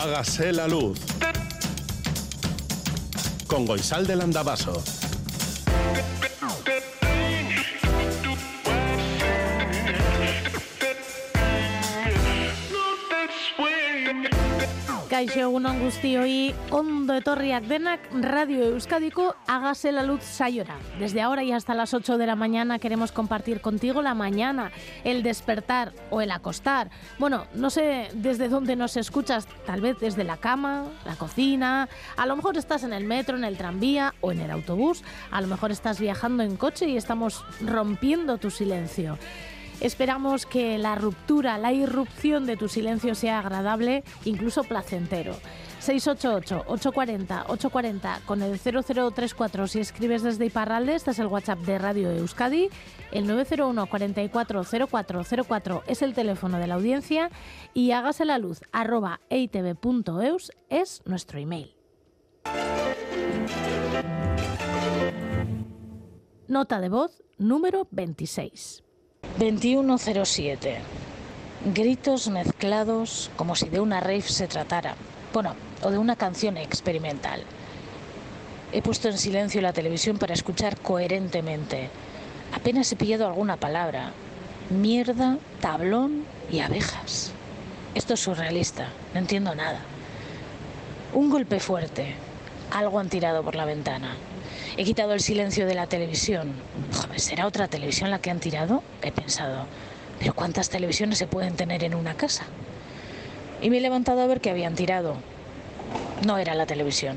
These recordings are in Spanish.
Hágase la luz. Con Goisal del Andabaso. Kaixo egunon guztioi, ondo etorriak denak Radio Euskadiko Hágase la Luz Sayora. Desde ahora y hasta las 8 de la mañana queremos compartir contigo la mañana, el despertar o el acostar. Bueno, no sé desde dónde nos escuchas, tal vez desde la cama, la cocina, a lo mejor estás en el metro, en el tranvía o en el autobús, a lo mejor estás viajando en coche y estamos rompiendo tu silencio. Esperamos que la ruptura, la irrupción de tu silencio sea agradable, incluso placentero. 688-840-840 con el 0034 si escribes desde Iparralde, este es el WhatsApp de Radio Euskadi, el 901 440404 es el teléfono de la audiencia y hágase la luz arroba eitv.eus es nuestro email. Nota de voz número 26. 2107. Gritos mezclados como si de una rave se tratara. Bueno, o de una canción experimental. He puesto en silencio la televisión para escuchar coherentemente. Apenas he pillado alguna palabra. Mierda, tablón y abejas. Esto es surrealista, no entiendo nada. Un golpe fuerte. Algo han tirado por la ventana. He quitado el silencio de la televisión. Joder, ¿será otra televisión la que han tirado? He pensado. Pero ¿cuántas televisiones se pueden tener en una casa? Y me he levantado a ver qué habían tirado. No era la televisión.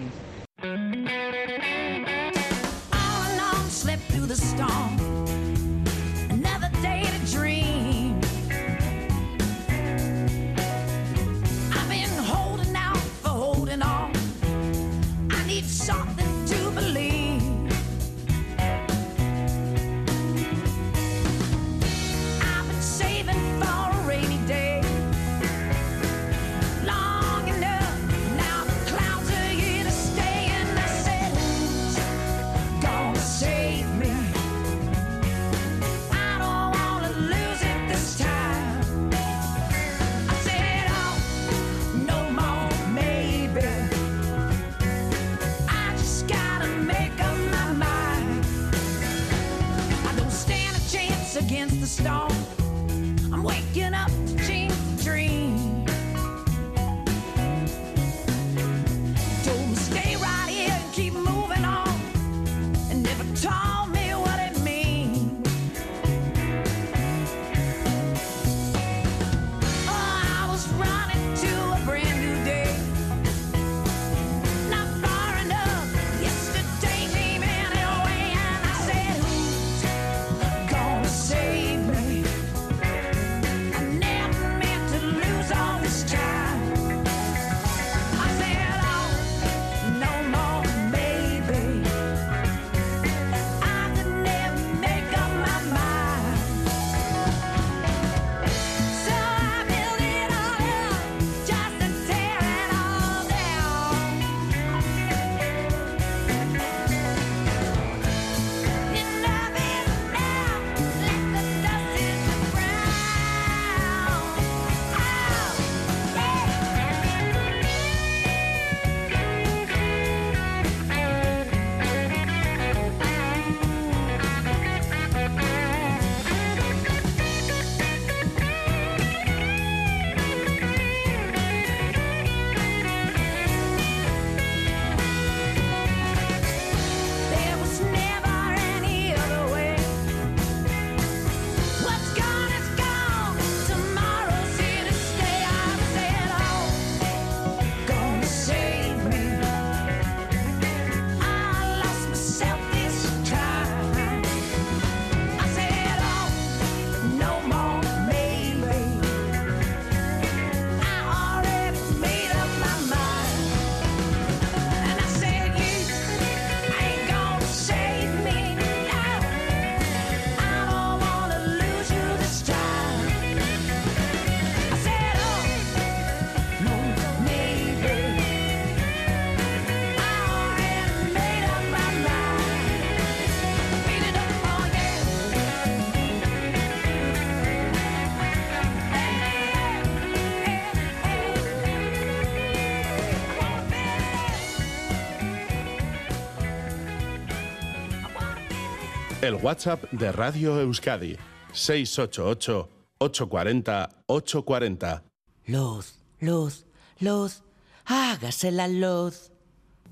El WhatsApp de Radio Euskadi, 688-840-840. Luz, luz, luz, hágase la luz.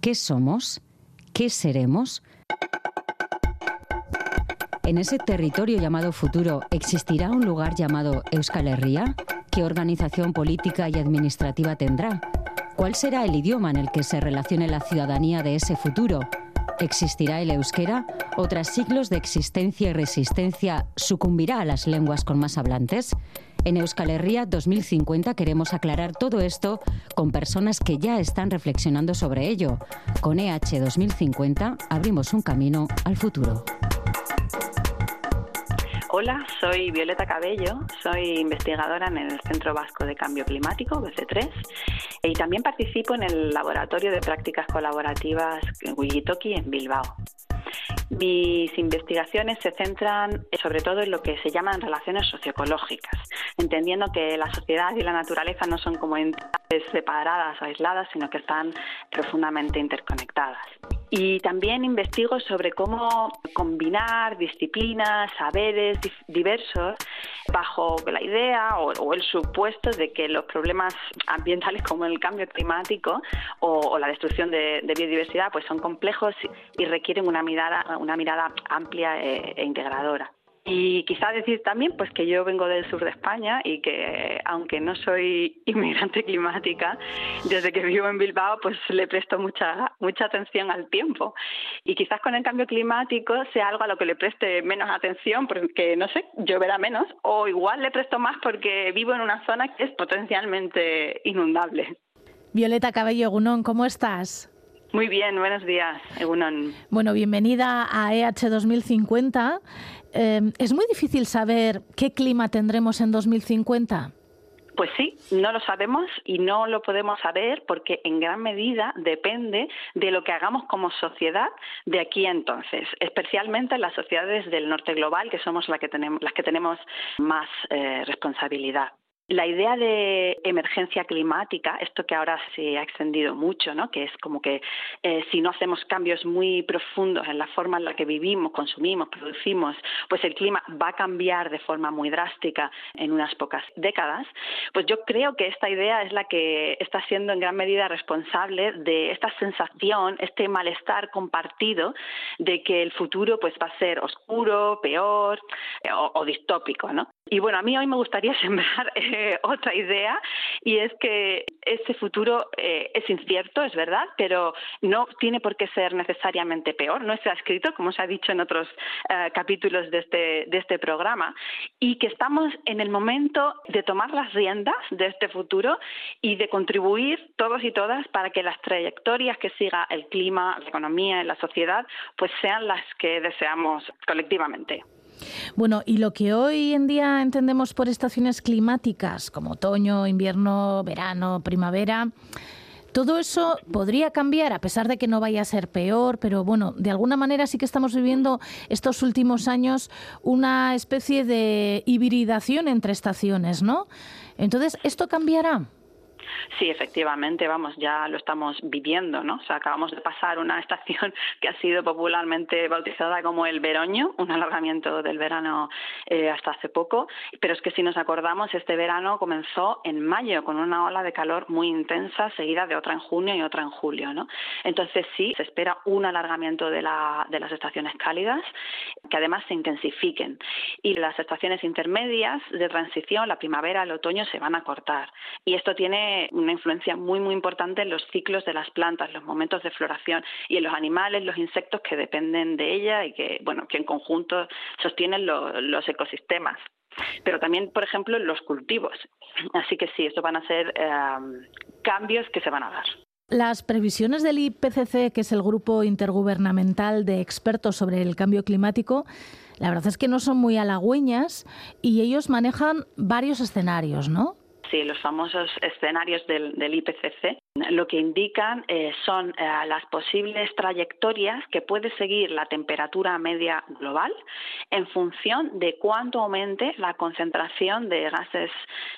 ¿Qué somos? ¿Qué seremos? En ese territorio llamado futuro, ¿existirá un lugar llamado Euskal Herria? ¿Qué organización política y administrativa tendrá? ¿Cuál será el idioma en el que se relacione la ciudadanía de ese futuro? ¿Existirá el euskera? ¿O tras siglos de existencia y resistencia sucumbirá a las lenguas con más hablantes? En Euskal Herria 2050 queremos aclarar todo esto con personas que ya están reflexionando sobre ello. Con EH 2050 abrimos un camino al futuro. Hola, soy Violeta Cabello, soy investigadora en el Centro Vasco de Cambio Climático, BC3, y también participo en el Laboratorio de Prácticas Colaborativas Wigitoki en Bilbao. Mis investigaciones se centran sobre todo en lo que se llaman relaciones socioecológicas, entendiendo que la sociedad y la naturaleza no son como entidades separadas o aisladas, sino que están profundamente interconectadas. Y también investigo sobre cómo combinar disciplinas, saberes diversos bajo la idea o, el supuesto de que los problemas ambientales como el cambio climático o, la destrucción de, biodiversidad pues son complejos y requieren una mirada, una mirada amplia e, e integradora. Y quizá decir también pues que yo vengo del sur de España y que aunque no soy inmigrante climática, desde que vivo en Bilbao pues le presto mucha mucha atención al tiempo. Y quizás con el cambio climático sea algo a lo que le preste menos atención porque no sé, lloverá menos o igual le presto más porque vivo en una zona que es potencialmente inundable. Violeta Cabello Gunón, ¿cómo estás? Muy bien, buenos días, Egunon. Bueno, bienvenida a EH 2050. Em, ¿Es muy difícil saber qué clima tendremos en 2050? Pues sí, no lo sabemos y no lo podemos saber porque en gran medida depende de lo que hagamos como sociedad de aquí a entonces, especialmente en las sociedades del norte global, que somos las que tenemos, más eh, responsabilidad. La idea de emergencia climática, esto que ahora se ha extendido mucho, ¿no? que es como que eh, si no hacemos cambios muy profundos en la forma en la que vivimos, consumimos, producimos, pues el clima va a cambiar de forma muy drástica en unas pocas décadas, pues yo creo que esta idea es la que está siendo en gran medida responsable de esta sensación, este malestar compartido de que el futuro pues va a ser oscuro, peor eh, o, o distópico, ¿no? Y bueno, a mí hoy me gustaría sembrar eh, otra idea y es que ese futuro eh, es incierto, es verdad, pero no tiene por qué ser necesariamente peor. No está escrito, como se ha dicho en otros eh, capítulos de este, de este programa, y que estamos en el momento de tomar las riendas de este futuro y de contribuir todos y todas para que las trayectorias que siga el clima, la economía y la sociedad, pues sean las que deseamos colectivamente. Bueno, y lo que hoy en día entendemos por estaciones climáticas, como otoño, invierno, verano, primavera, todo eso podría cambiar a pesar de que no vaya a ser peor, pero bueno, de alguna manera sí que estamos viviendo estos últimos años una especie de hibridación entre estaciones, ¿no? Entonces, ¿esto cambiará? Sí, efectivamente, vamos, ya lo estamos viviendo, ¿no? O sea, acabamos de pasar una estación que ha sido popularmente bautizada como el veroño, un alargamiento del verano eh, hasta hace poco, pero es que si nos acordamos, este verano comenzó en mayo con una ola de calor muy intensa, seguida de otra en junio y otra en julio, ¿no? Entonces sí, se espera un alargamiento de, la, de las estaciones cálidas, que además se intensifiquen. Y las estaciones intermedias de transición, la primavera, el otoño, se van a cortar. Y esto tiene una influencia muy, muy importante en los ciclos de las plantas, los momentos de floración y en los animales, los insectos que dependen de ella y que, bueno, que en conjunto sostienen los ecosistemas pero también, por ejemplo, los cultivos. Así que sí, estos van a ser em, cambios que se van a dar. Las previsiones del IPCC, que es el grupo intergubernamental de expertos sobre el cambio climático, la verdad es que no son muy halagüeñas y ellos manejan varios escenarios, ¿no? Sí, los famosos escenarios del, IPCC lo que indican eh, son eh, las posibles trayectorias que puede seguir la temperatura media global en función de cuánto aumente la concentración de gases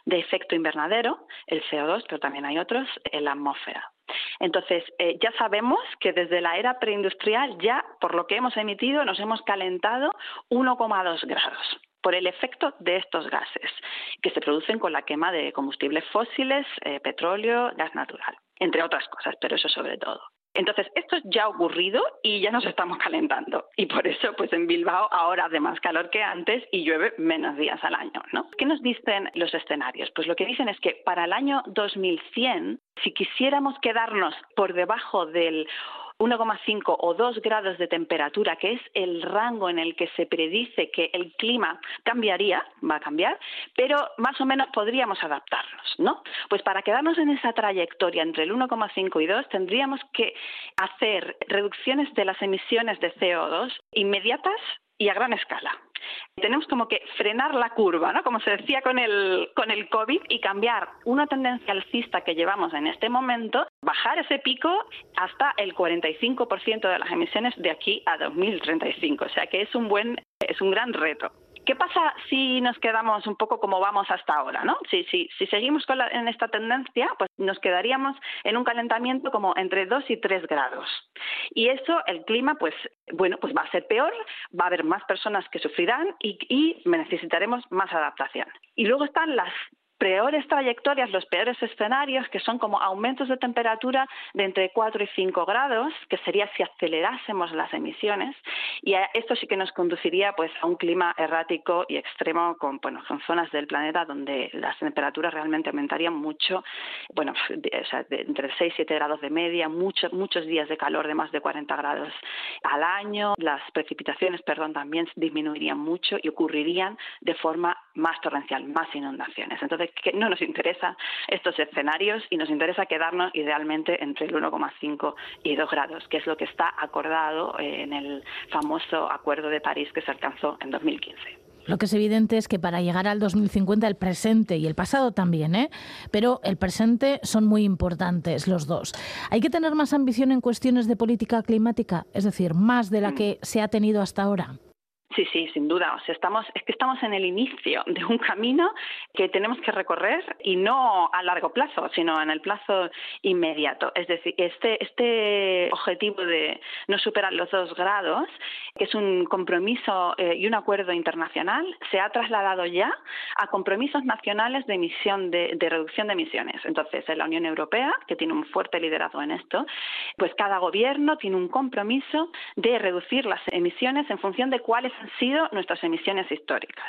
de efecto invernadero, el CO2, pero también hay otros, en la atmósfera. Entonces, eh, ya sabemos que desde la era preindustrial ya por lo que hemos emitido, nos hemos calentado 1,2 grados por el efecto de estos gases que se producen con la quema de combustibles fósiles, eh, petróleo, gas natural, entre otras cosas, pero eso sobre todo. Entonces, esto ya ha ocurrido y ya nos estamos calentando. Y por eso, pues en Bilbao ahora hace más calor que antes y llueve menos días al año, ¿no? ¿Qué nos dicen los escenarios? Pues lo que dicen es que para el año 2100, si quisiéramos quedarnos por debajo del 1,5 o 2 grados de temperatura, que es el rango en el que se predice que el clima cambiaría, va a cambiar, pero más o menos podríamos adaptarnos, ¿no? Pues para quedarnos en esa trayectoria entre el 1,5 y 2 tendríamos que hacer reducciones de las emisiones de CO2 inmediatas y a gran escala. Tenemos como que frenar la curva, ¿no? Como se decía con el, con el COVID, y cambiar una tendencia alcista que llevamos en este momento, bajar ese pico hasta el 45% de las emisiones de aquí a 2035. O sea que es un buen, es un gran reto. ¿Qué pasa si nos quedamos un poco como vamos hasta ahora? ¿no? Si, si, si seguimos en esta tendencia, pues nos quedaríamos en un calentamiento como entre 2 y 3 grados. Y eso, el clima, pues bueno, pues va a ser peor, va a haber más personas que sufrirán y, y necesitaremos más adaptación. Y luego están las peores trayectorias, los peores escenarios, que son como aumentos de temperatura de entre 4 y 5 grados, que sería si acelerásemos las emisiones, y esto sí que nos conduciría pues, a un clima errático y extremo con, bueno, con zonas del planeta donde las temperaturas realmente aumentarían mucho, bueno, o sea, entre 6 y 7 grados de media, muchos, muchos días de calor de más de 40 grados al año, las precipitaciones, perdón, también disminuirían mucho y ocurrirían de forma más torrencial, más inundaciones. Entonces, que no nos interesa estos escenarios y nos interesa quedarnos idealmente entre el 1,5 y 2 grados, que es lo que está acordado en el famoso Acuerdo de París que se alcanzó en 2015. Lo que es evidente es que para llegar al 2050 el presente y el pasado también, ¿eh? pero el presente son muy importantes los dos. Hay que tener más ambición en cuestiones de política climática, es decir, más de la mm. que se ha tenido hasta ahora. Sí, sí, sin duda. O sea, estamos, es que estamos en el inicio de un camino que tenemos que recorrer y no a largo plazo, sino en el plazo inmediato. Es decir, este, este objetivo de no superar los dos grados, que es un compromiso eh, y un acuerdo internacional, se ha trasladado ya a compromisos nacionales de emisión de, de reducción de emisiones. Entonces, en la Unión Europea, que tiene un fuerte liderazgo en esto, pues cada gobierno tiene un compromiso de reducir las emisiones en función de cuáles han sido nuestras emisiones históricas.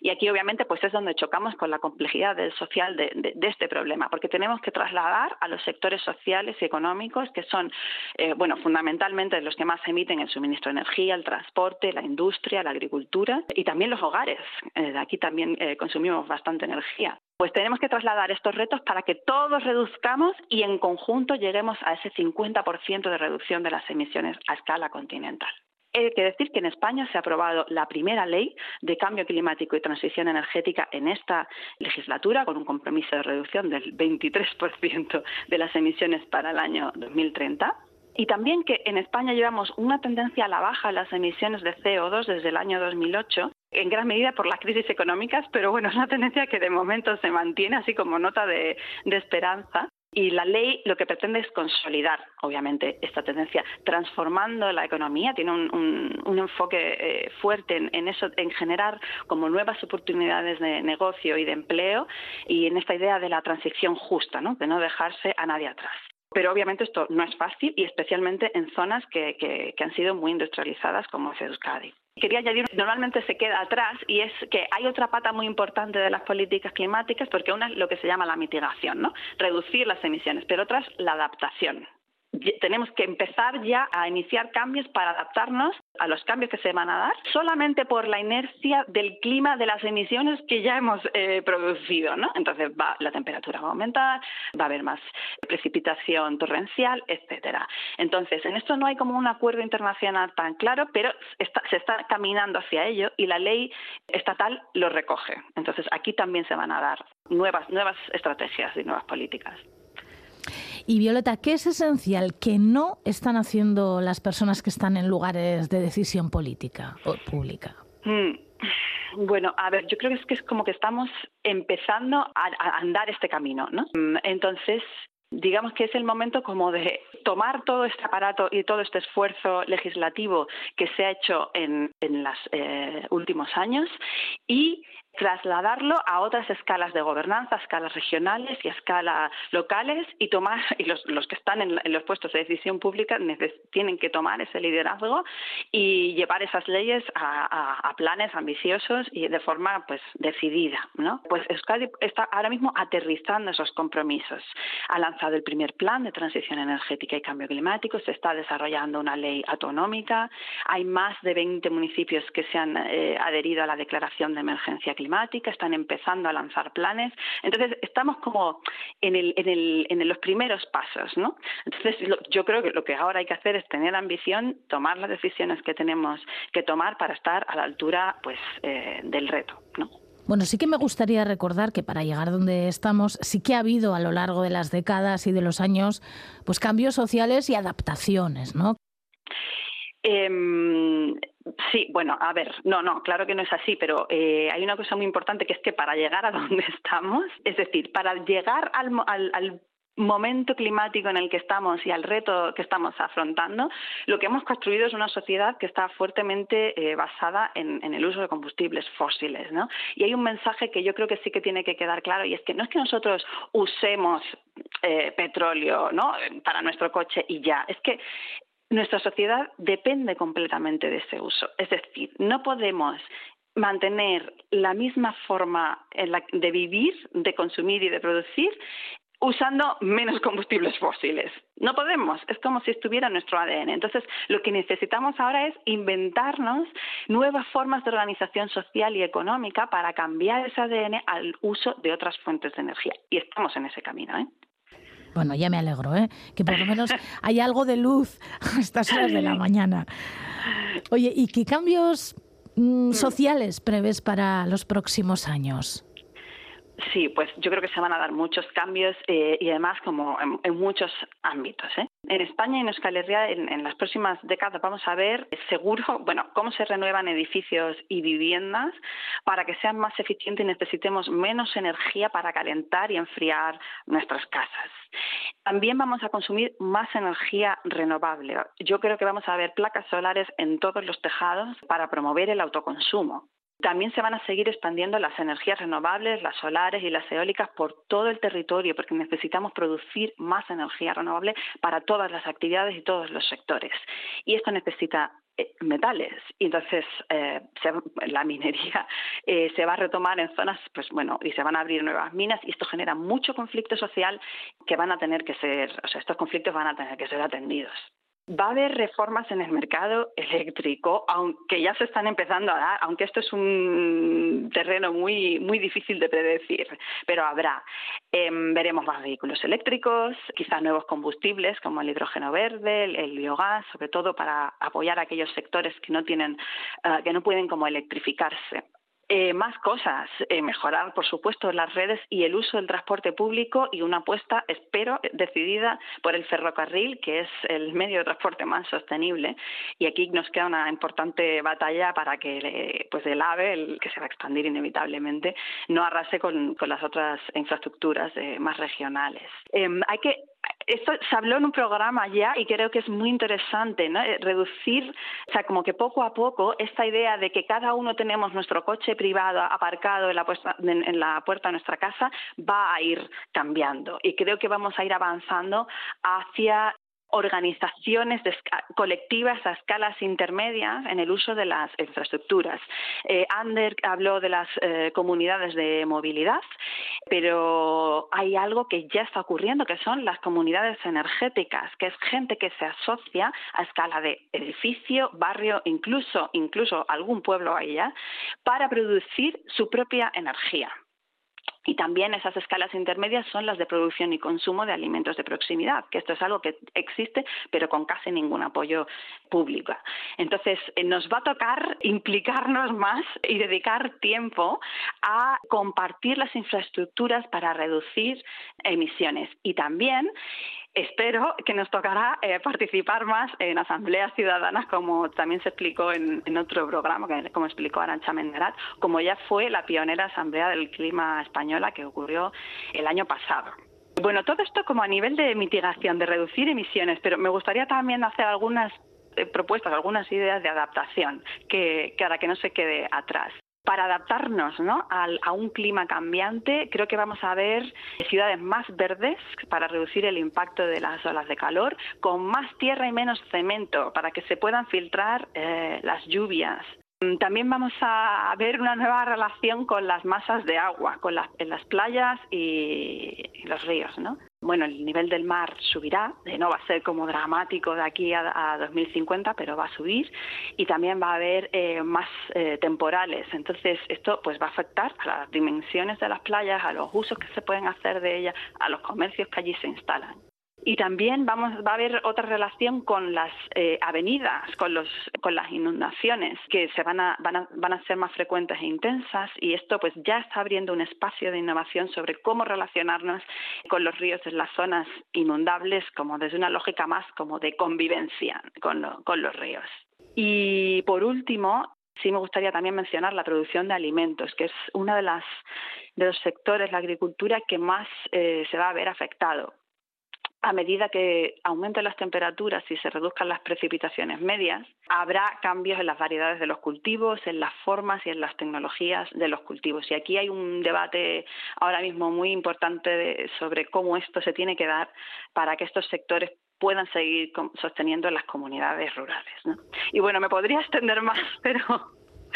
Y aquí obviamente pues es donde chocamos con la complejidad del social de, este problema, porque tenemos que trasladar a los sectores sociales y económicos que son, eh, bueno, fundamentalmente los que más emiten el suministro de energía, el transporte, la industria, la agricultura y también los hogares. Eh, aquí también eh, consumimos bastante energía. Pues tenemos que trasladar estos retos para que todos reduzcamos y en conjunto lleguemos a ese 50% de reducción de las emisiones a escala continental. Hay que decir que en España se ha aprobado la primera ley de cambio climático y transición energética en esta legislatura, con un compromiso de reducción del 23% de las emisiones para el año 2030. Y también que en España llevamos una tendencia a la baja en las emisiones de CO2 desde el año 2008, en gran medida por las crisis económicas, pero bueno, es una tendencia que de momento se mantiene así como nota de, de esperanza. Y la ley lo que pretende es consolidar, obviamente, esta tendencia, transformando la economía, tiene un, enfoque eh, fuerte en, eso, en generar como nuevas oportunidades de negocio y de empleo y en esta idea de la transición justa, ¿no? de no dejarse a nadie atrás. Pero obviamente esto no es fácil y especialmente en zonas que, que han sido muy industrializadas como es Euskadi. Quería añadir, normalmente se queda atrás y es que hay otra pata muy importante de las políticas climáticas porque una es lo que se llama la mitigación, ¿no? Reducir las emisiones, pero otra es la adaptación tenemos que empezar ya a iniciar cambios para adaptarnos a los cambios que se van a dar solamente por la inercia del clima de las emisiones que ya hemos eh, producido, ¿no? Entonces va, la temperatura va a aumentar, va a haber más precipitación torrencial, etcétera. Entonces, en esto no hay como un acuerdo internacional tan claro, pero se está caminando hacia ello y la ley estatal lo recoge. Entonces, aquí también se van a dar nuevas nuevas estrategias y nuevas políticas. Y Violeta, ¿qué es esencial que no están haciendo las personas que están en lugares de decisión política o pública? Mm. Bueno, a ver, yo creo que es que es como que estamos empezando a, andar este camino, ¿no? Mm, entonces, digamos que es el momento como de tomar todo este aparato y todo este esfuerzo legislativo que se ha hecho en, en los eh, últimos años y trasladarlo a otras escalas de gobernanza, a escalas regionales y a escalas locales y tomar, y los, que están en, los puestos de decisión pública tienen que tomar ese liderazgo y llevar esas leyes a, planes ambiciosos y de forma pues decidida. ¿no? Pues Euskadi está ahora mismo aterrizando esos compromisos. Ha lanzado el primer plan de transición energética y cambio climático, se está desarrollando una ley autonómica, hay más de 20 municipios que se han eh, adherido a la declaración de emergencia climática climática, están empezando a lanzar planes. Entonces, estamos como en, el, en, el, en los primeros pasos, ¿no? Entonces, lo, yo creo que lo que ahora hay que hacer es tener ambición, tomar las decisiones que tenemos que tomar para estar a la altura pues, eh, del reto, ¿no? Bueno, sí que me gustaría recordar que para llegar donde estamos sí que ha habido a lo largo de las décadas y de los años pues cambios sociales y adaptaciones, ¿no? Eh, Sí, bueno, a ver, no, no, claro que no es así, pero eh, hay una cosa muy importante que es que para llegar a donde estamos, es decir, para llegar al, al, al momento climático en el que estamos y al reto que estamos afrontando, lo que hemos construido es una sociedad que está fuertemente eh, basada en, el uso de combustibles fósiles. ¿no? Y hay un mensaje que yo creo que sí que tiene que quedar claro y es que no es que nosotros usemos eh, petróleo ¿no? para nuestro coche y ya, es que nuestra sociedad depende completamente de ese uso. Es decir, no podemos mantener la misma forma de vivir, de consumir y de producir usando menos combustibles fósiles. No podemos, es como si estuviera nuestro ADN. Entonces, lo que necesitamos ahora es inventarnos nuevas formas de organización social y económica para cambiar ese ADN al uso de otras fuentes de energía. Y estamos en ese camino. ¿eh? Bueno, ya me alegro, ¿eh? que por lo menos hay algo de luz a estas horas de la mañana. Oye, ¿y qué cambios mmm, sociales prevés para los próximos años? Sí, pues yo creo que se van a dar muchos cambios eh, y además como en, muchos ámbitos. ¿eh? En España y en Euskal Herria en, en, las próximas décadas vamos a ver seguro, bueno, cómo se renuevan edificios y viviendas para que sean más eficientes y necesitemos menos energía para calentar y enfriar nuestras casas. También vamos a consumir más energía renovable. Yo creo que vamos a ver placas solares en todos los tejados para promover el autoconsumo. También se van a seguir expandiendo las energías renovables, las solares y las eólicas por todo el territorio, porque necesitamos producir más energía renovable para todas las actividades y todos los sectores. Y esto necesita eh, metales entonces eh, la minería eh, se va a retomar en zonas pues bueno y se van a abrir nuevas minas y esto genera mucho conflicto social que van a tener que ser o sea estos conflictos van a tener que ser atendidos Va a haber reformas en el mercado eléctrico, aunque ya se están empezando a dar, aunque esto es un terreno muy, muy difícil de predecir, pero habrá. Eh, veremos más vehículos eléctricos, quizás nuevos combustibles como el hidrógeno verde, el, biogás, sobre todo para apoyar a aquellos sectores que no tienen, uh, que no pueden como electrificarse. Eh, más cosas, eh, mejorar, por supuesto, las redes y el uso del transporte público y una apuesta, espero, decidida por el ferrocarril, que es el medio de transporte más sostenible. Y aquí nos queda una importante batalla para que pues el AVE, que se va a expandir inevitablemente, no arrase con, con las otras infraestructuras eh, más regionales. Eh, hay que esto se habló en un programa ya y creo que es muy interesante, ¿no? Reducir, o sea, como que poco a poco esta idea de que cada uno tenemos nuestro coche privado aparcado en la, puesta, en la puerta de nuestra casa va a ir cambiando y creo que vamos a ir avanzando hacia organizaciones colectivas a escalas intermedias en el uso de las infraestructuras. Eh, Ander habló de las eh, comunidades de movilidad, pero hay algo que ya está ocurriendo, que son las comunidades energéticas, que es gente que se asocia a escala de edificio, barrio, incluso, incluso algún pueblo allá, para producir su propia energía. Y también esas escalas intermedias son las de producción y consumo de alimentos de proximidad, que esto es algo que existe, pero con casi ningún apoyo público. Entonces, eh, nos va a tocar implicarnos más y dedicar tiempo a compartir las infraestructuras para reducir emisiones. Y también espero que nos tocará eh, participar más en asambleas ciudadanas, como también se explicó en, otro programa, como explicó Arancha Menderat, como ya fue la pionera asamblea del clima española que ocurrió el año pasado. Bueno, todo esto como a nivel de mitigación, de reducir emisiones, pero me gustaría también hacer algunas eh, propuestas, algunas ideas de adaptación que, que para que no se quede atrás para adaptarnos ¿no? a, un clima cambiante, creo que vamos a ver ciudades más verdes para reducir el impacto de las olas de calor, con más tierra y menos cemento para que se puedan filtrar eh, las lluvias. Mm, también vamos a ver una nueva relación con las masas de agua, con las, en las playas y, los ríos, ¿no? Bueno, el nivel del mar subirá, eh, no va a ser como dramático de aquí a, 2050, pero va a subir y también va a haber eh, más eh, temporales. Entonces, esto pues va a afectar a las dimensiones de las playas, a los usos que se pueden hacer de ellas, a los comercios que allí se instalan. Y también va a haber otra relación con las eh, avenidas, con, las inundaciones, que se van a, ser más frecuentes e intensas. Y esto pues ya está abriendo un espacio de innovación sobre cómo relacionarnos con los ríos en las zonas inundables, como desde una lógica más como de convivencia con, los ríos. Y por último, sí me gustaría también mencionar la producción de alimentos, que es uno de los sectores, la agricultura, que más eh, se va a ver afectado a medida que aumenten las temperaturas y se reduzcan las precipitaciones medias, habrá cambios en las variedades de los cultivos, en las formas y en las tecnologías de los cultivos. Y aquí hay un debate ahora mismo muy importante sobre cómo esto se tiene que dar para que estos sectores puedan seguir sosteniendo las comunidades rurales. Y bueno, me podría extender más, pero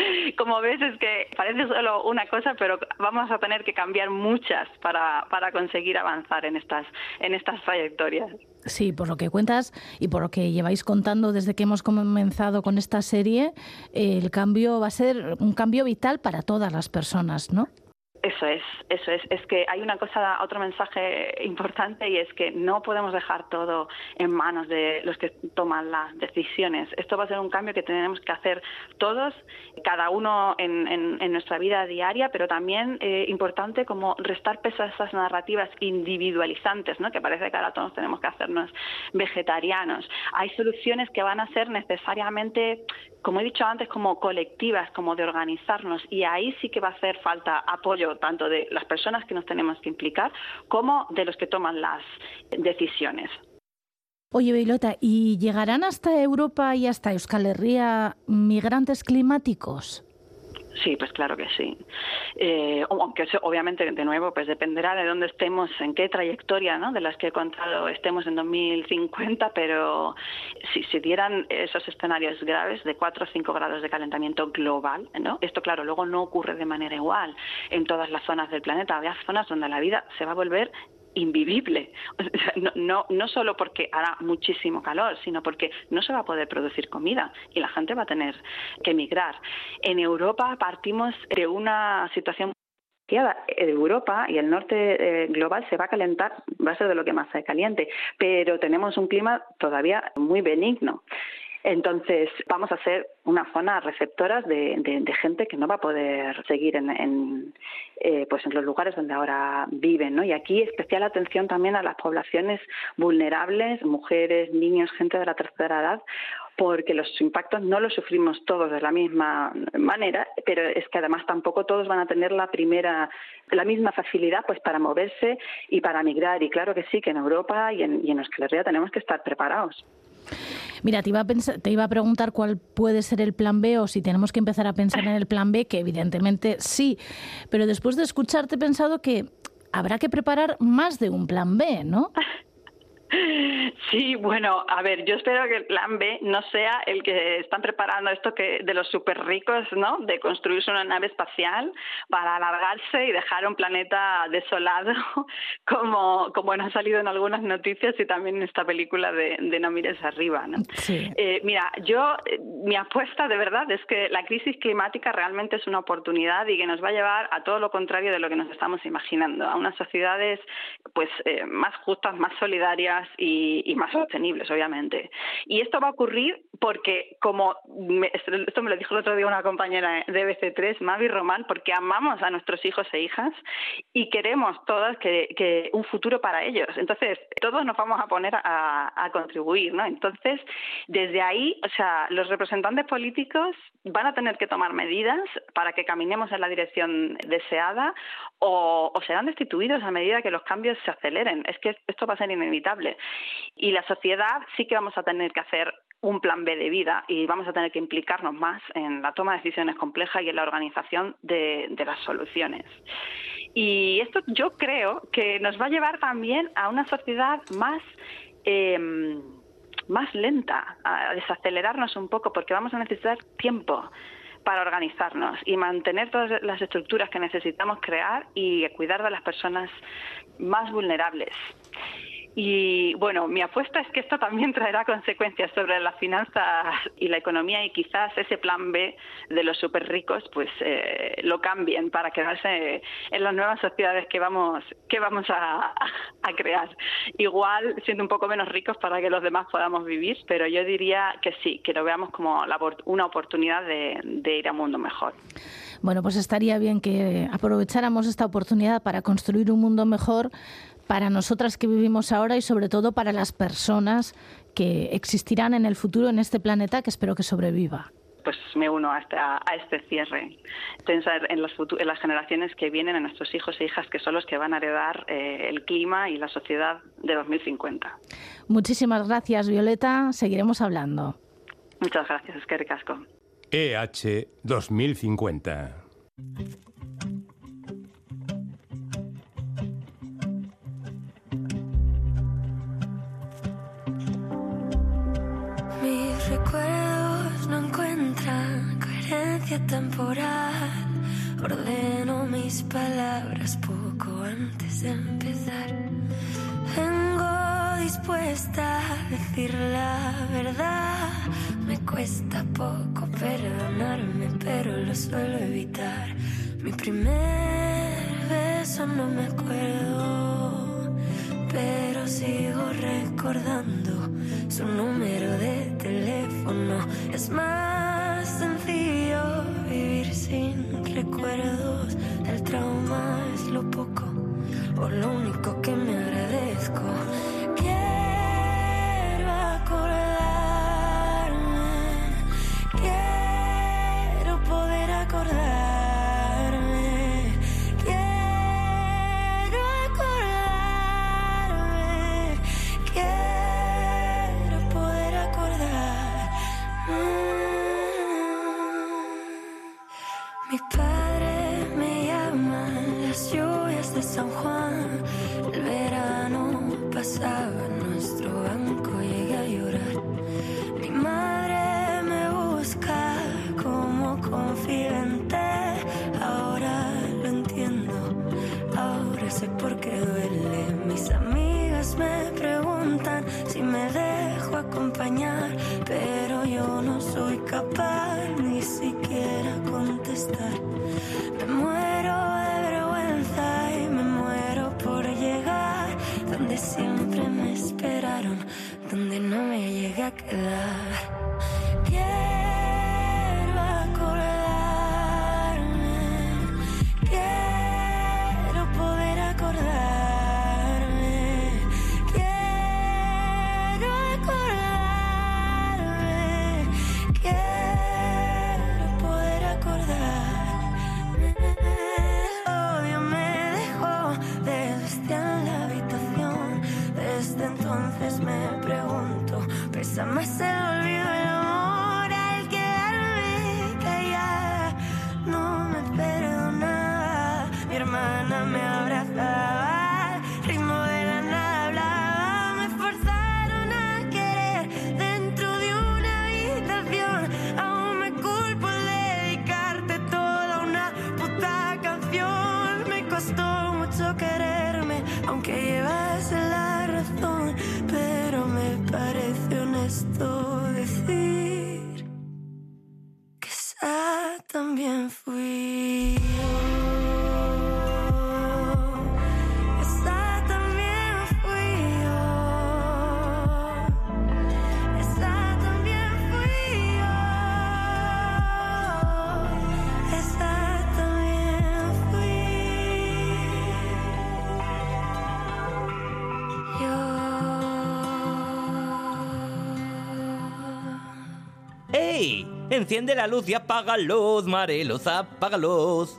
como ves es que parece solo una cosa, pero vamos a tener que cambiar muchas para, para conseguir avanzar en estas, en estas trayectorias. Sí, por lo que cuentas y por lo que lleváis contando desde que hemos comenzado con esta serie, el cambio va a ser un cambio vital para todas las personas, ¿no? Eso es, eso es. Es que hay una cosa, otro mensaje importante y es que no podemos dejar todo en manos de los que toman las decisiones. Esto va a ser un cambio que tenemos que hacer todos, cada uno en, nuestra vida diaria, pero también eh, importante como restar peso a esas narrativas individualizantes, ¿no? que parece que ahora todos tenemos que hacernos vegetarianos. Hay soluciones que van a ser necesariamente como he dicho antes, como colectivas, como de organizarnos, y ahí sí que va a hacer falta apoyo tanto de las personas que nos tenemos que implicar como de los que toman las decisiones. Oye, Beilota, ¿y llegarán hasta Europa y hasta Euskal Herria migrantes climáticos? Sí, pues claro que sí. Eh, aunque obviamente, de nuevo, pues dependerá de dónde estemos, en qué trayectoria ¿no? de las que he contado estemos en 2050, pero si se dieran esos escenarios graves de 4 o 5 grados de calentamiento global, ¿no? esto claro, luego no ocurre de manera igual en todas las zonas del planeta. Había zonas donde la vida se va a volver invivible. No, no, no solo porque hará muchísimo calor, sino porque no se va a poder producir comida y la gente va a tener que emigrar. En Europa partimos de una situación Europa y el norte eh, global se va a calentar, va a ser de lo que más se caliente, pero tenemos un clima todavía muy benigno. Entonces, vamos a ser una zona receptora de, gente que no va a poder seguir en, eh, pues en los lugares donde ahora viven. ¿no? Y aquí especial atención también a las poblaciones vulnerables, mujeres, niños, gente de la tercera edad, porque los impactos no los sufrimos todos de la misma manera, pero es que además tampoco todos van a tener la primera, la misma facilidad pues para moverse y para migrar. Y claro que sí, que en Europa y en, y en tenemos que estar preparados. Mira, te iba, a te iba a preguntar cuál puede ser el plan B o si tenemos que empezar a pensar en el plan B, que evidentemente sí, pero después de escucharte he pensado que habrá que preparar más de un plan B, ¿no? Sí, bueno, a ver, yo espero que el plan B no sea el que están preparando esto que de los súper ricos, ¿no? De construirse una nave espacial para alargarse y dejar un planeta desolado, como, como ha salido en algunas noticias y también en esta película de, No mires arriba, ¿no? Eh, mira, yo, mi apuesta de verdad es que la crisis climática realmente es una oportunidad y que nos va a llevar a todo lo contrario de lo que nos estamos imaginando, a unas sociedades pues eh, más justas, más solidarias, y, y más sostenibles, obviamente. Y esto va a ocurrir porque, como esto me lo dijo el otro día una compañera de BC3, Mavi Román, porque amamos a nuestros hijos e hijas y queremos todas que, un futuro para ellos. Entonces, todos nos vamos a poner a, contribuir, ¿no? Entonces, desde ahí, o sea, los representantes políticos van a tener que tomar medidas para que caminemos en la dirección deseada o serán destituidos a medida que los cambios se aceleren. Es que esto va a ser inevitable. Y la sociedad sí que vamos a tener que hacer un plan B de vida y vamos a tener que implicarnos más en la toma de decisiones complejas y en la organización de, las soluciones. Y esto yo creo que nos va a llevar también a una sociedad más eh, más lenta, a desacelerarnos un poco, porque vamos a necesitar tiempo para organizarnos y mantener todas las estructuras que necesitamos crear y cuidar de las personas más vulnerables. Y bueno, mi apuesta es que esto también traerá consecuencias sobre las finanzas y la economía y quizás ese plan B de los súper ricos pues eh, lo cambien para quedarse en las nuevas sociedades que vamos que vamos a, crear. Igual siendo un poco menos ricos para que los demás podamos vivir, pero yo diría que sí, que lo veamos como la, una oportunidad de ir a un mundo mejor. Bueno, pues estaría bien que aprovecháramos esta oportunidad para construir un mundo mejor para nosotras que vivimos ahora y sobre todo para las personas que existirán en el futuro en este planeta que espero que sobreviva. Pues me uno a este, a este cierre. Pensar en, los en, las generaciones que vienen, en nuestros hijos e hijas que son los que van a heredar eh, el clima y la sociedad de 2050. Muchísimas gracias, Violeta. Seguiremos hablando. Muchas gracias, es que ricasco. EH 2050. Recuerdos no encuentran coherencia temporal. Ordeno mis palabras poco antes de empezar. Vengo dispuesta a decir la verdad. Me cuesta poco perdonarme, pero lo suelo evitar. Mi primer beso no me acuerdo, pero sigo recordando su número de teléfono. Es más sencillo vivir sin recuerdos. El trauma es lo poco o lo único que me agradezco. Siempre me esperaron, donde no me llegué a quedar. Pesa más Enciende la luz y apaga luz, Mariluz, apaga luz.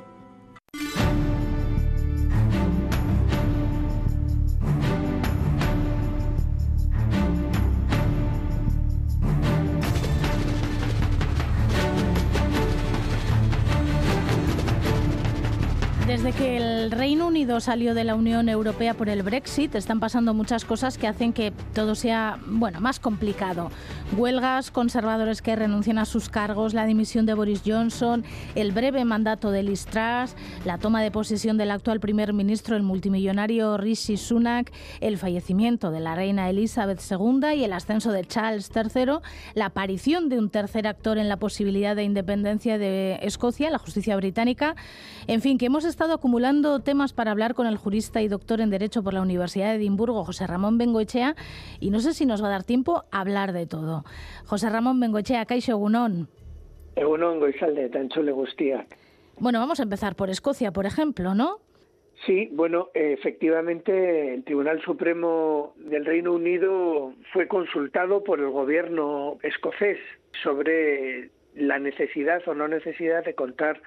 Desde que el Reino Unido salió de la Unión Europea por el Brexit, están pasando muchas cosas que hacen que todo sea, bueno, más complicado. Huelgas, conservadores que renuncian a sus cargos, la dimisión de Boris Johnson, el breve mandato de Liz Truss, la toma de posesión del actual primer ministro, el multimillonario Rishi Sunak, el fallecimiento de la reina Elizabeth II y el ascenso de Charles III, la aparición de un tercer actor en la posibilidad de independencia de Escocia, la justicia británica, en fin, que hemos estado acumulando temas para hablar con el jurista y doctor en Derecho por la Universidad de Edimburgo, José Ramón Bengoechea, y no sé si nos va a dar tiempo a hablar de todo. José Ramón Bengoechea, Caixo Egunon. Egunon goizalde, tan chule guztiak. Bueno, vamos a empezar por Escocia, por ejemplo, ¿no? Sí, bueno, efectivamente el Tribunal Supremo del Reino Unido fue consultado por el gobierno escocés sobre la necesidad o no necesidad de contar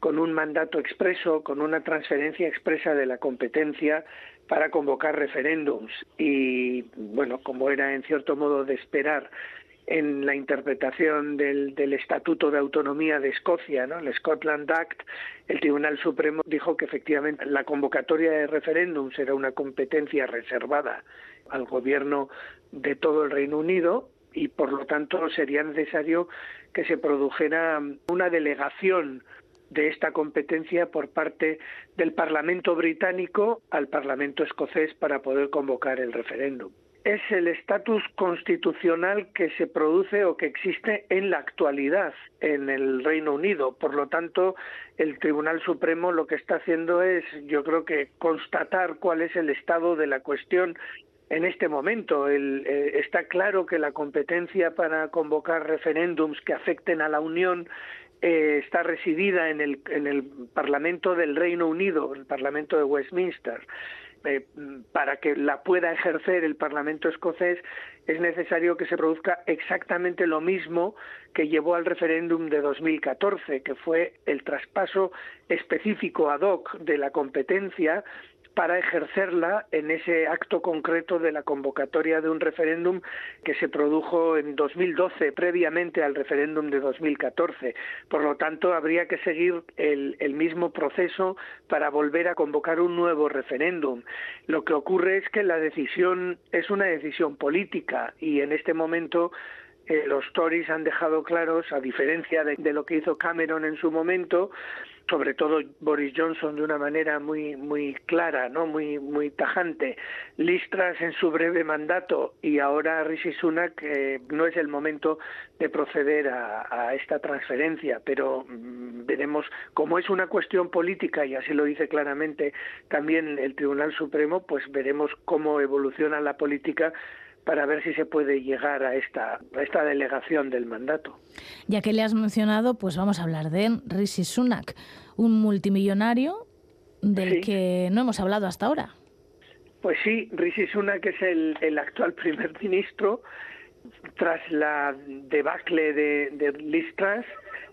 con un mandato expreso, con una transferencia expresa de la competencia para convocar referéndums. Y bueno, como era en cierto modo de esperar en la interpretación del, del, Estatuto de Autonomía de Escocia, ¿no? el Scotland Act, el Tribunal Supremo dijo que efectivamente la convocatoria de referéndums era una competencia reservada al gobierno de todo el Reino Unido y por lo tanto sería necesario que se produjera una delegación de esta competencia por parte del Parlamento británico al Parlamento escocés para poder convocar el referéndum. Es el estatus constitucional que se produce o que existe en la actualidad en el Reino Unido. Por lo tanto, el Tribunal Supremo lo que está haciendo es, yo creo que, constatar cuál es el estado de la cuestión en este momento. Eh, está claro que la competencia para convocar referéndums que afecten a la Unión eh, está residida en el, en el Parlamento del Reino Unido, el Parlamento de Westminster. Eh, para que la pueda ejercer el Parlamento escocés es necesario que se produzca exactamente lo mismo que llevó al referéndum de 2014, que fue el traspaso específico ad hoc de la competencia para ejercerla en ese acto concreto de la convocatoria de un referéndum que se produjo en 2012, previamente al referéndum de 2014. Por lo tanto, habría que seguir el, mismo proceso para volver a convocar un nuevo referéndum. Lo que ocurre es que la decisión es una decisión política y en este momento eh, los Tories han dejado claros, a diferencia de, lo que hizo Cameron en su momento, sobre todo Boris Johnson de una manera muy muy clara, no muy muy tajante, listras en su breve mandato y ahora Rishi Sunak no es el momento de proceder a, esta transferencia, pero mmm, veremos cómo es una cuestión política y así lo dice claramente también el Tribunal Supremo, pues veremos cómo evoluciona la política para ver si se puede llegar a esta, a esta delegación del mandato. Ya que le has mencionado, pues vamos a hablar de Rishi Sunak, un multimillonario del Sí. que no hemos hablado hasta ahora. Pues sí, Rishi Sunak es el, el actual primer ministro tras la debacle de, de Liz Truss.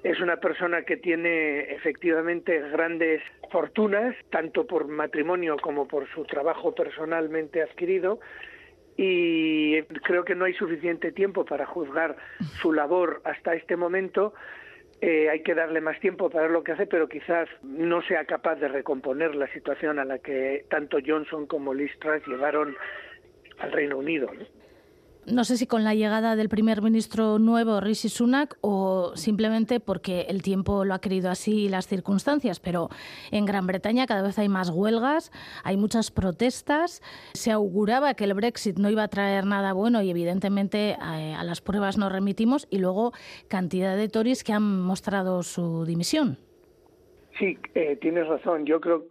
Es una persona que tiene efectivamente grandes fortunas, tanto por matrimonio como por su trabajo personalmente adquirido, y creo que no hay suficiente tiempo para juzgar su labor hasta este momento. Eh, hay que darle más tiempo para ver lo que hace, pero quizás no sea capaz de recomponer la situación a la que tanto Johnson como Liz Truss llevaron al Reino Unido. ¿no? No sé si con la llegada del primer ministro nuevo, Rishi Sunak, o simplemente porque el tiempo lo ha querido así y las circunstancias, pero en Gran Bretaña cada vez hay más huelgas, hay muchas protestas, se auguraba que el Brexit no iba a traer nada bueno y evidentemente a, las pruebas nos remitimos y luego cantidad de Tories que han mostrado su dimisión. Sí, eh, tienes razón. Yo creo,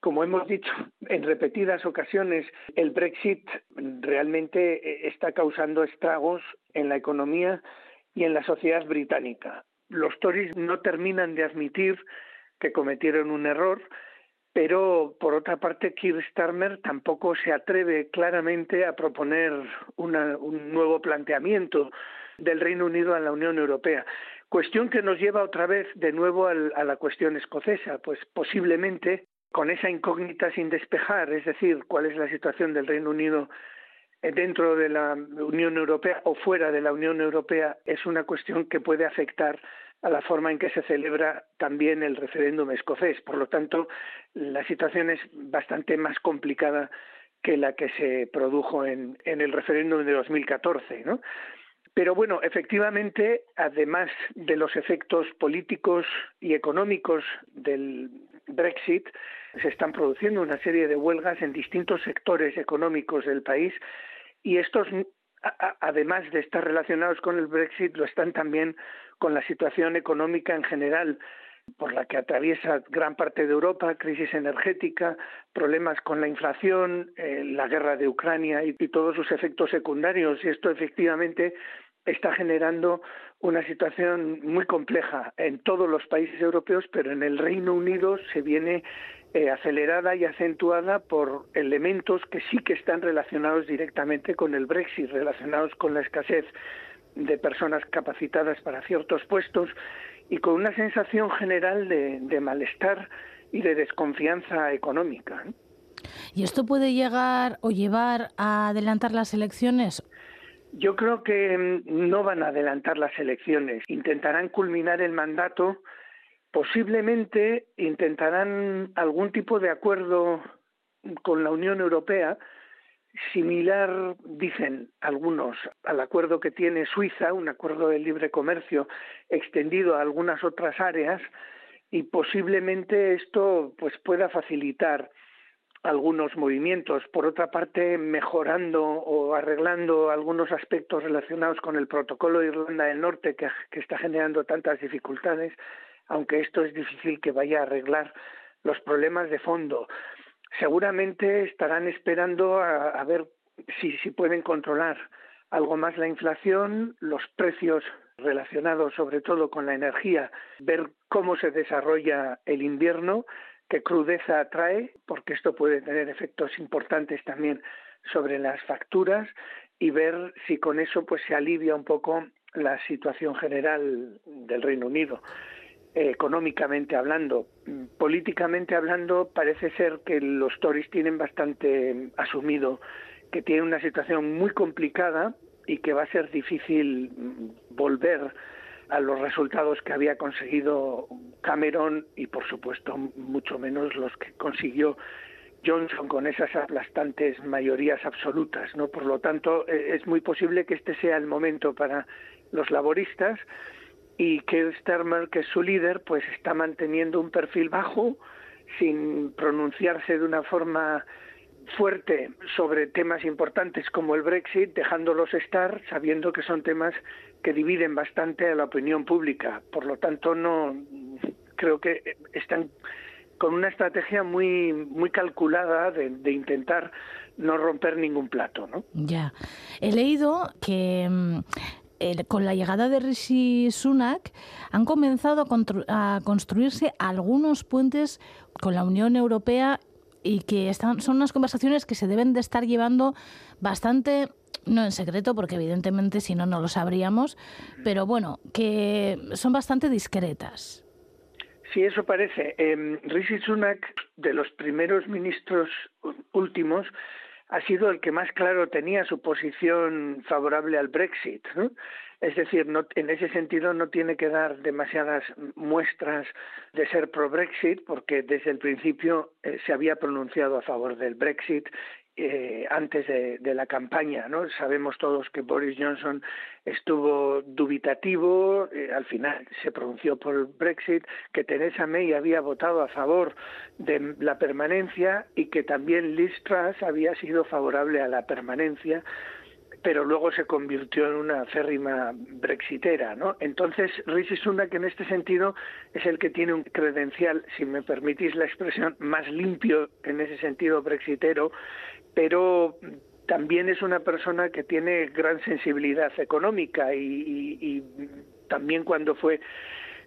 como hemos dicho en repetidas ocasiones, el Brexit realmente eh, está causando estragos en la economía y en la sociedad británica. Los Tories no terminan de admitir que cometieron un error, pero por otra parte Keir Starmer tampoco se atreve claramente a proponer un nuevo planteamiento del Reino Unido a la Unión Europea. Cuestión que nos lleva otra vez de nuevo a la cuestión escocesa, pues posiblemente con esa incógnita sin despejar, es decir, cuál es la situación del Reino Unido dentro de la Unión Europea o fuera de la Unión Europea, es una cuestión que puede afectar a la forma en que se celebra también el referéndum escocés. Por lo tanto, la situación es bastante más complicada que la que se produjo en, en el referéndum de 2014, ¿no? Pero bueno, efectivamente, además de los efectos políticos y económicos del Brexit, se están produciendo una serie de huelgas en distintos sectores económicos del país y estos, además de estar relacionados con el Brexit, lo están también con la situación económica en general por la que atraviesa gran parte de Europa, crisis energética, problemas con la inflación, eh, la guerra de Ucrania y, todos sus efectos secundarios. Y esto efectivamente está generando una situación muy compleja en todos los países europeos, pero en el Reino Unido se viene eh, acelerada y acentuada por elementos que sí que están relacionados directamente con el Brexit, relacionados con la escasez de personas capacitadas para ciertos puestos y con una sensación general de, malestar y de desconfianza económica. ¿Y esto puede llegar o llevar a adelantar las elecciones? Yo creo que mm, no van a adelantar las elecciones. Intentarán culminar el mandato. Posiblemente intentarán algún tipo de acuerdo con la Unión Europea similar, dicen algunos, al acuerdo que tiene Suiza, un acuerdo de libre comercio extendido a algunas otras áreas, y posiblemente esto pues pueda facilitar algunos movimientos, por otra parte mejorando o arreglando algunos aspectos relacionados con el protocolo de Irlanda del Norte que, que está generando tantas dificultades, aunque esto es difícil que vaya a arreglar los problemas de fondo. Seguramente estarán esperando a, ver si, pueden controlar algo más la inflación, los precios relacionados sobre todo con la energía, ver cómo se desarrolla el invierno, qué crudeza trae, porque esto puede tener efectos importantes también sobre las facturas y ver si con eso pues se alivia un poco la situación general del Reino Unido económicamente hablando. Políticamente hablando, parece ser que los Tories tienen bastante asumido que tienen una situación muy complicada y que va a ser difícil volver a los resultados que había conseguido Cameron y, por supuesto, mucho menos los que consiguió Johnson con esas aplastantes mayorías absolutas, ¿no? Por lo tanto, e, es muy posible que este sea el momento para los laboristas y que Starmer, que es su líder, pues está manteniendo un perfil bajo, sin pronunciarse de una forma fuerte sobre temas importantes como el Brexit, dejándolos estar, sabiendo que son temas que dividen bastante a la opinión pública. Por lo tanto, no creo que están con una estrategia muy muy calculada de, de intentar no romper ningún plato, ¿no? Ya. He leído que con la llegada de Rishi Sunak han comenzado a, construirse algunos puentes con la Unión Europea y que están, son unas conversaciones que se deben de estar llevando bastante no en secreto, porque evidentemente si no, no lo sabríamos, pero bueno, que son bastante discretas. Sí, eso parece. Eh, Rishi Sunak, de los primeros ministros últimos, ha sido el que más claro tenía su posición favorable al Brexit. Es decir, en ese sentido no tiene que dar demasiadas muestras de ser pro-Brexit, porque desde el principio eh, se había pronunciado a favor del Brexit eh, antes de, la campaña, ¿no? Sabemos todos que Boris Johnson estuvo dubitativo, eh, al final se pronunció por el Brexit, que Theresa May había votado a favor de la permanencia y que también Liz Truss había sido favorable a la permanencia pero luego se convirtió en una férrima brexitera, ¿no? Entonces, Rishi Sunak en este sentido es el que tiene un credencial, si me permitís la expresión, más limpio en ese sentido brexitero pero también es una persona que tiene gran sensibilidad económica y, también cuando fue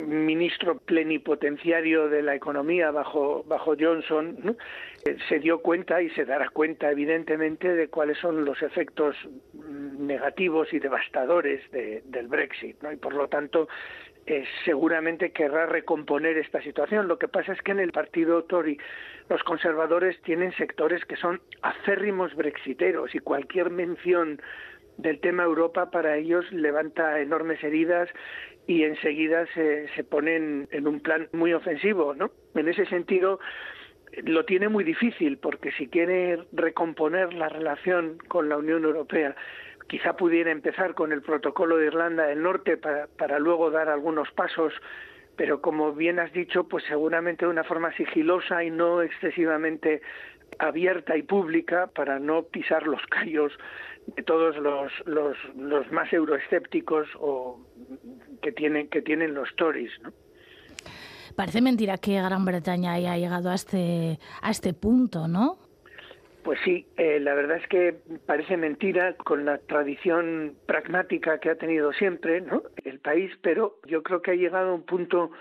ministro plenipotenciario de la economía bajo, bajo Johnson. Eh, se dio cuenta y se dará cuenta evidentemente de cuáles son los efectos negativos y devastadores de- del Brexit, ¿no? Y por lo tanto seguramente querrá recomponer esta situación. Lo que pasa es que en el partido Tory los conservadores tienen sectores que son acérrimos brexiteros y cualquier mención del tema Europa para ellos levanta enormes heridas y enseguida se, se ponen en un plan muy ofensivo, ¿no? En ese sentido lo tiene muy difícil porque si quiere recomponer la relación con la Unión Europea quizá pudiera empezar con el protocolo de Irlanda del Norte para, para luego dar algunos pasos pero como bien has dicho, pues seguramente de una forma sigilosa y no excesivamente abierta y pública para no pisar los callos de todos los, los, los más euroescépticos o que tienen que tienen los Tories, ¿no? Parece mentira que Gran Bretaña haya llegado a este, a este punto, ¿no? Pues sí, eh, la verdad es que parece mentira con la tradición pragmática que ha tenido siempre el país, pero yo creo que ha llegado a un punto,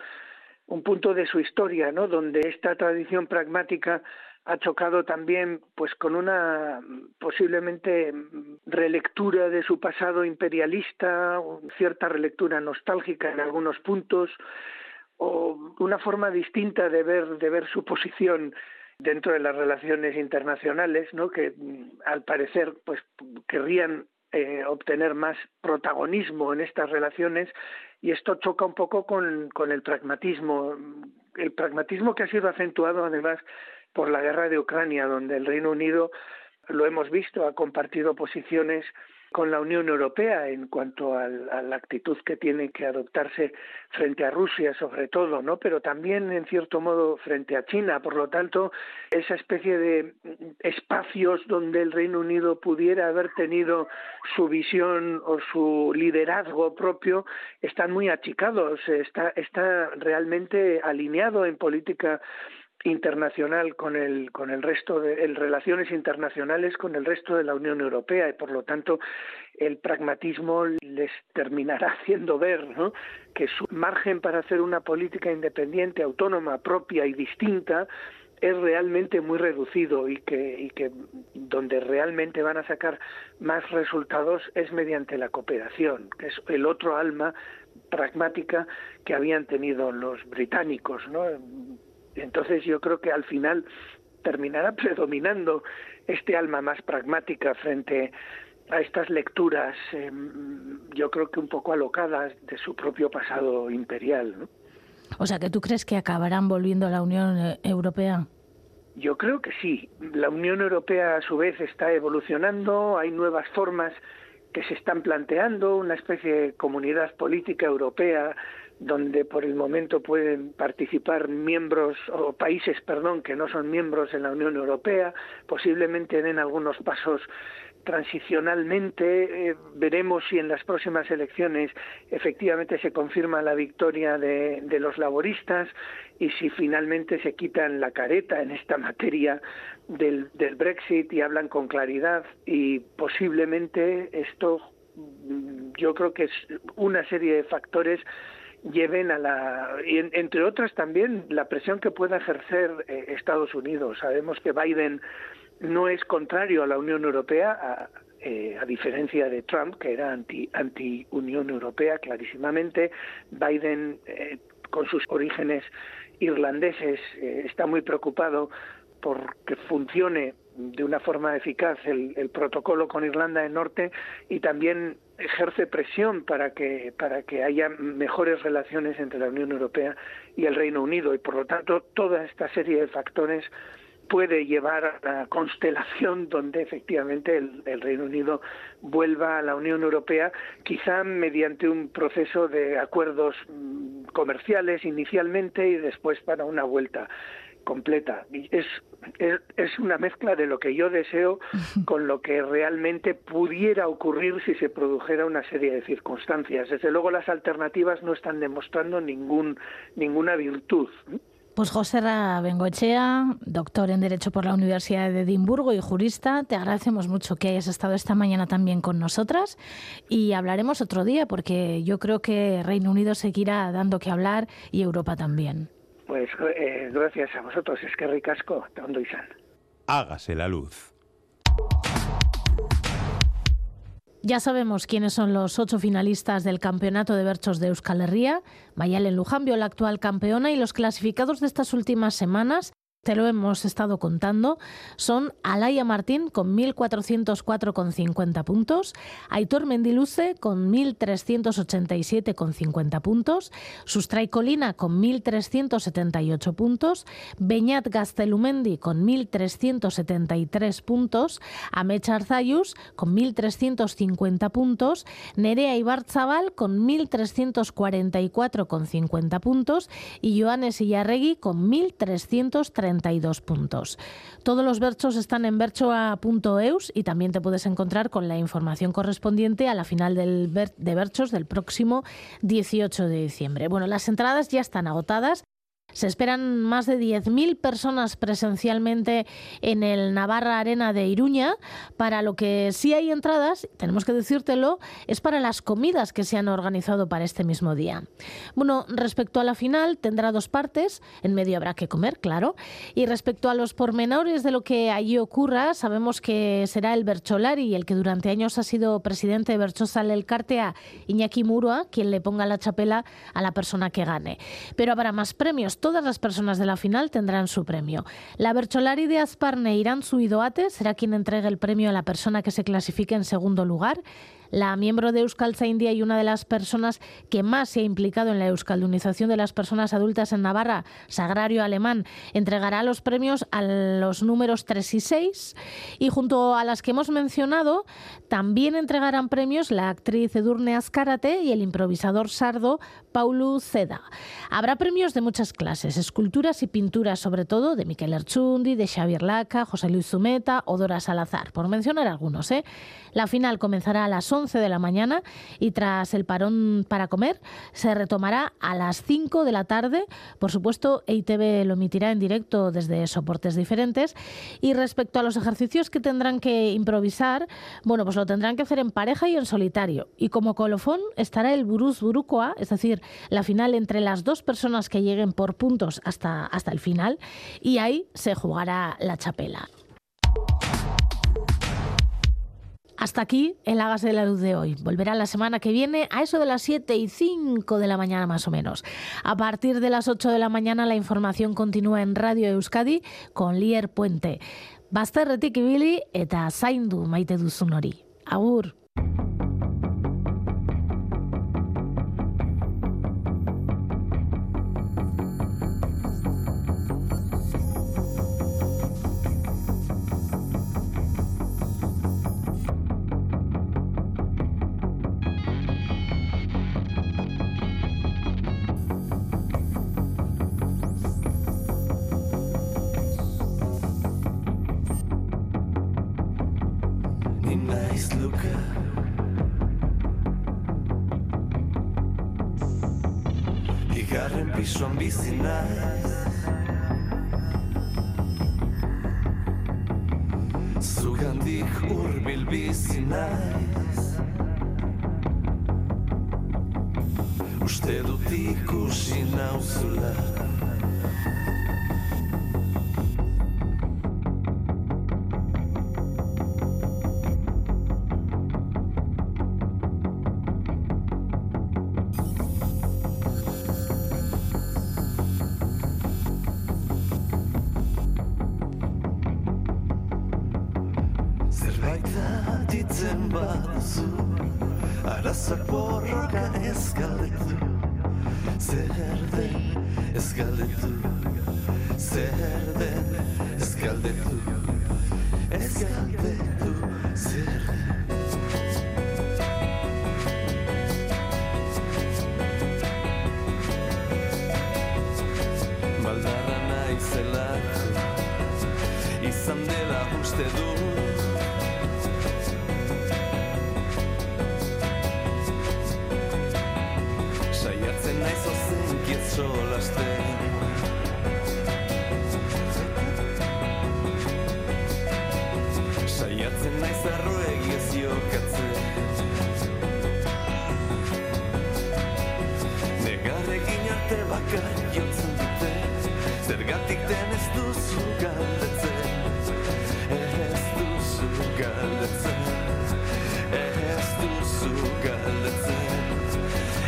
un punto de su historia, ¿no? donde esta tradición pragmática ha chocado también pues con una posiblemente relectura de su pasado imperialista, cierta relectura nostálgica en algunos puntos, o una forma distinta de ver, de ver su posición dentro de las relaciones internacionales, ¿no? que al parecer pues querrían eh, obtener más protagonismo en estas relaciones y esto choca un poco con, con el pragmatismo, el pragmatismo que ha sido acentuado además por la guerra de Ucrania, donde el Reino Unido, lo hemos visto, ha compartido posiciones con la Unión Europea en cuanto a la actitud que tiene que adoptarse frente a Rusia, sobre todo, ¿no? Pero también, en cierto modo, frente a China. Por lo tanto, esa especie de espacios donde el Reino Unido pudiera haber tenido su visión o su liderazgo propio están muy achicados. Está, está realmente alineado en política internacional con el con el resto de en relaciones internacionales con el resto de la Unión Europea y por lo tanto el pragmatismo les terminará haciendo ver ¿no? que su margen para hacer una política independiente autónoma propia y distinta es realmente muy reducido y que, y que donde realmente van a sacar más resultados es mediante la cooperación, que es el otro alma pragmática que habían tenido los británicos, ¿no? Entonces yo creo que al final terminará predominando este alma más pragmática frente a estas lecturas, eh, yo creo que un poco alocadas de su propio pasado imperial. ¿no? O sea, que tú crees que acabarán volviendo a la Unión eh, Europea. Yo creo que sí. La Unión Europea a su vez está evolucionando, hay nuevas formas que se están planteando, una especie de comunidad política europea donde por el momento pueden participar miembros o países, perdón, que no son miembros en la Unión Europea, posiblemente den algunos pasos transicionalmente. Eh, veremos si en las próximas elecciones efectivamente se confirma la victoria de, los laboristas y si finalmente se quitan la careta en esta materia del, del Brexit y hablan con claridad y posiblemente esto yo creo que es una serie de factores lleven a la, entre otras también, la presión que pueda ejercer eh, Estados Unidos. Sabemos que Biden no es contrario a la Unión Europea, a, eh, diferencia de Trump, que era anti, anti Unión Europea clarísimamente. Biden, eh, con sus orígenes irlandeses, eh, está muy preocupado por que funcione de una forma eficaz el, el, protocolo con Irlanda del Norte y también ejerce presión para que para que haya mejores relaciones entre la Unión Europea y el Reino Unido. Y por lo tanto toda esta serie de factores puede llevar a la constelación donde efectivamente el, el, Reino Unido vuelva a la Unión Europea, quizá mediante un proceso de acuerdos comerciales inicialmente y después para una vuelta completa. Es, es, es, una mezcla de lo que yo deseo con lo que realmente pudiera ocurrir si se produjera una serie de circunstancias. Desde luego las alternativas no están demostrando ningún, ninguna virtud. Pues José Bengoechea, doctor en Derecho por la Universidad de Edimburgo y jurista, te agradecemos mucho que hayas estado esta mañana también con nosotras y hablaremos otro día porque yo creo que Reino Unido seguirá dando que hablar y Europa también. Pues eh, gracias a vosotros, es que ricasco, Tondo y San. Hágase la luz. Ya sabemos quiénes son los ocho finalistas del Campeonato de Berchos de Euskal Herria. Mayalen Lujambio, la actual campeona, y los clasificados de estas últimas semanas te lo hemos estado contando, son Alaya Martín con 1.404,50 puntos, Aitor Mendiluce con 1.387,50 puntos, Sustray Colina con 1.378 puntos, Beñat Gastelumendi con 1.373 puntos, Amecha Arzayus con 1.350 puntos, Nerea Ibarzabal con 1.344,50 puntos y Joanes Illarregui con 1.330 32 puntos. Todos los berchos están en berchoa.eus y también te puedes encontrar con la información correspondiente a la final del de berchos del próximo 18 de diciembre. Bueno, las entradas ya están agotadas. Se esperan más de 10.000 personas presencialmente en el Navarra Arena de Iruña. Para lo que sí hay entradas, tenemos que decírtelo, es para las comidas que se han organizado para este mismo día. Bueno, respecto a la final, tendrá dos partes. En medio habrá que comer, claro. Y respecto a los pormenores de lo que allí ocurra, sabemos que será el Bercholari, el que durante años ha sido presidente de Berchosal el Cartea, Iñaki Murua, quien le ponga la chapela a la persona que gane. Pero habrá más premios todas las personas de la final tendrán su premio. La Bercholari de Asparne Irán Suidoate será quien entregue el premio a la persona que se clasifique en segundo lugar la miembro de Euskalza India y una de las personas que más se ha implicado en la euskaldunización de las personas adultas en Navarra, Sagrario Alemán, entregará los premios a los números 3 y 6 y junto a las que hemos mencionado también entregarán premios la actriz Edurne Azcárate y el improvisador sardo Paulu Ceda. Habrá premios de muchas clases, esculturas y pinturas sobre todo de Miquel Erchundi, de Xavier Laca, José Luis Zumeta o Dora Salazar, por mencionar algunos. ¿eh? La final comenzará a las 11 11 de la mañana y tras el parón para comer se retomará a las 5 de la tarde. Por supuesto, EITV lo emitirá en directo desde soportes diferentes. Y respecto a los ejercicios que tendrán que improvisar, bueno, pues lo tendrán que hacer en pareja y en solitario. Y como colofón estará el Buruz Burukoa, es decir, la final entre las dos personas que lleguen por puntos hasta, hasta el final. Y ahí se jugará la chapela. Hasta aquí el Hágase de la Luz de hoy. Volverá la semana que viene a eso de las 7 y 5 de la mañana más o menos. A partir de las 8 de la mañana la información continúa en Radio Euskadi con Lier Puente. Bazterretik ibili eta zaindu maite duzun hori. Agur! Zugandik urbil bizi naiz Uste dut ikusi nauzula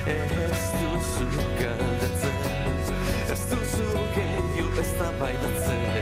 Ez duzu kaldatzen Ez duzu gehiu ez da bailatzen